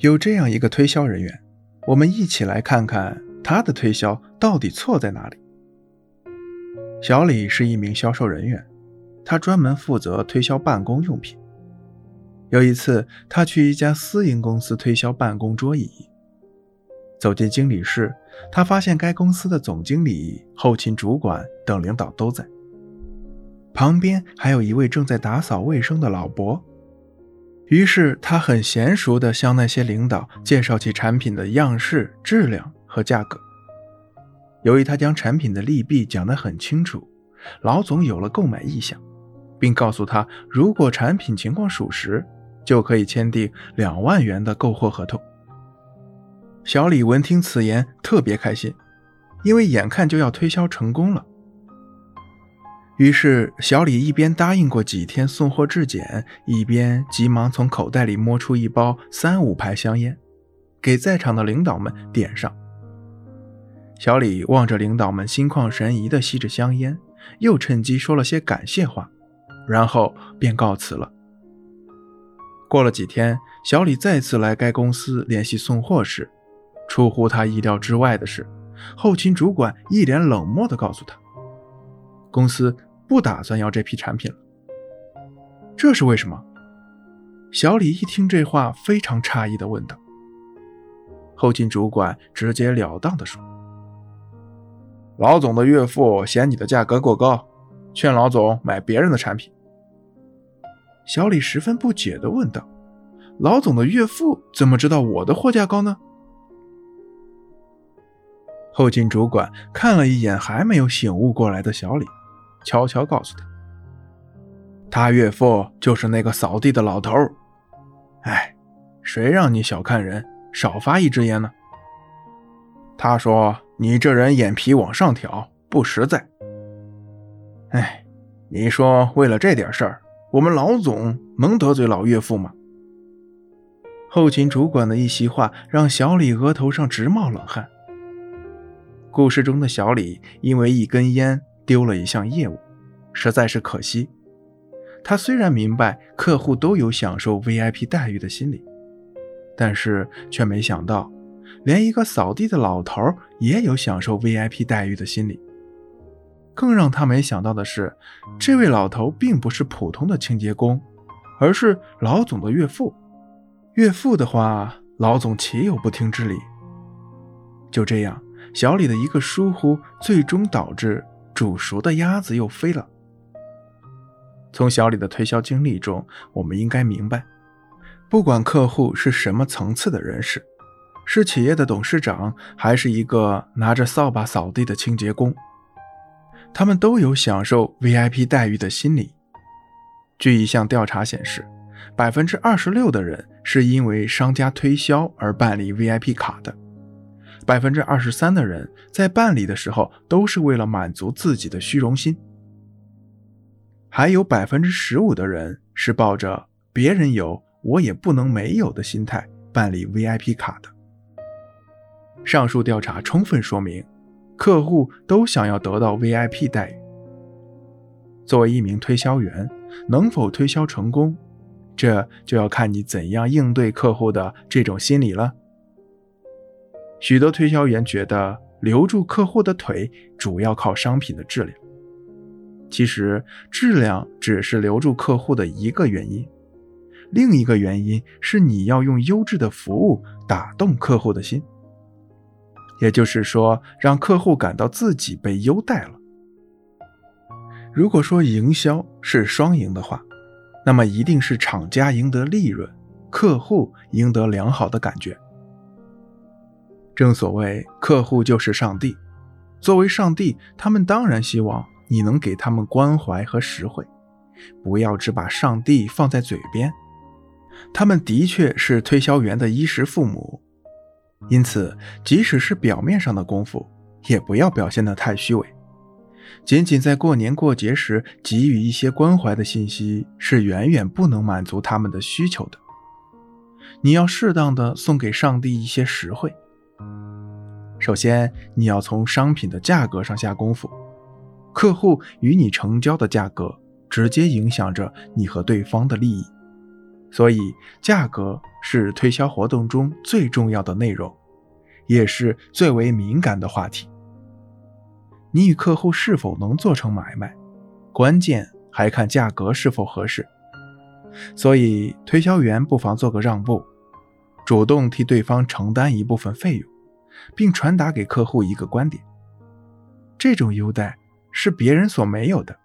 有这样一个推销人员，我们一起来看看他的推销到底错在哪里。小李是一名销售人员，他专门负责推销办公用品。有一次，他去一家私营公司推销办公桌椅。走进经理室，他发现该公司的总经理、后勤主管等领导都在，旁边还有一位正在打扫卫生的老伯。于是他很娴熟地向那些领导介绍起产品的样式、质量和价格。由于他将产品的利弊讲得很清楚，老总有了购买意向，并告诉他，如果产品情况属实，就可以签订两万元的购货合同。小李闻听此言，特别开心，因为眼看就要推销成功了。于是，小李一边答应过几天送货质检，一边急忙从口袋里摸出一包三五牌香烟，给在场的领导们点上。小李望着领导们心旷神怡地吸着香烟，又趁机说了些感谢话，然后便告辞了。过了几天，小李再次来该公司联系送货时，出乎他意料之外的是，后勤主管一脸冷漠地告诉他，公司不打算要这批产品了。这是为什么？小李一听这话，非常诧异地问道。后勤主管直截了当地说。老总的岳父嫌你的价格过高，劝老总买别人的产品。小李十分不解地问道：“老总的岳父怎么知道我的货价高呢？”后勤主管看了一眼还没有醒悟过来的小李，悄悄告诉他：“他岳父就是那个扫地的老头。哎，谁让你小看人，少发一支烟呢？”他说。你这人眼皮往上挑，不实在。哎，你说为了这点事儿，我们老总能得罪老岳父吗？后勤主管的一席话让小李额头上直冒冷汗。故事中的小李因为一根烟丢了一项业务，实在是可惜。他虽然明白客户都有享受 VIP 待遇的心理，但是却没想到。连一个扫地的老头也有享受 VIP 待遇的心理。更让他没想到的是，这位老头并不是普通的清洁工，而是老总的岳父。岳父的话，老总岂有不听之理？就这样，小李的一个疏忽，最终导致煮熟的鸭子又飞了。从小李的推销经历中，我们应该明白，不管客户是什么层次的人士。是企业的董事长，还是一个拿着扫把扫地的清洁工，他们都有享受 VIP 待遇的心理。据一项调查显示，百分之二十六的人是因为商家推销而办理 VIP 卡的，百分之二十三的人在办理的时候都是为了满足自己的虚荣心，还有百分之十五的人是抱着别人有我也不能没有的心态办理 VIP 卡的。上述调查充分说明，客户都想要得到 VIP 待遇。作为一名推销员，能否推销成功，这就要看你怎样应对客户的这种心理了。许多推销员觉得留住客户的腿主要靠商品的质量，其实质量只是留住客户的一个原因，另一个原因是你要用优质的服务打动客户的心。也就是说，让客户感到自己被优待了。如果说营销是双赢的话，那么一定是厂家赢得利润，客户赢得良好的感觉。正所谓，客户就是上帝。作为上帝，他们当然希望你能给他们关怀和实惠，不要只把上帝放在嘴边。他们的确是推销员的衣食父母。因此，即使是表面上的功夫，也不要表现得太虚伪。仅仅在过年过节时给予一些关怀的信息，是远远不能满足他们的需求的。你要适当的送给上帝一些实惠。首先，你要从商品的价格上下功夫。客户与你成交的价格，直接影响着你和对方的利益。所以价格是推销活动中最重要的内容，也是最为敏感的话题。你与客户是否能做成买卖，关键还看价格是否合适。所以，推销员不妨做个让步，主动替对方承担一部分费用，并传达给客户一个观点：这种优待是别人所没有的。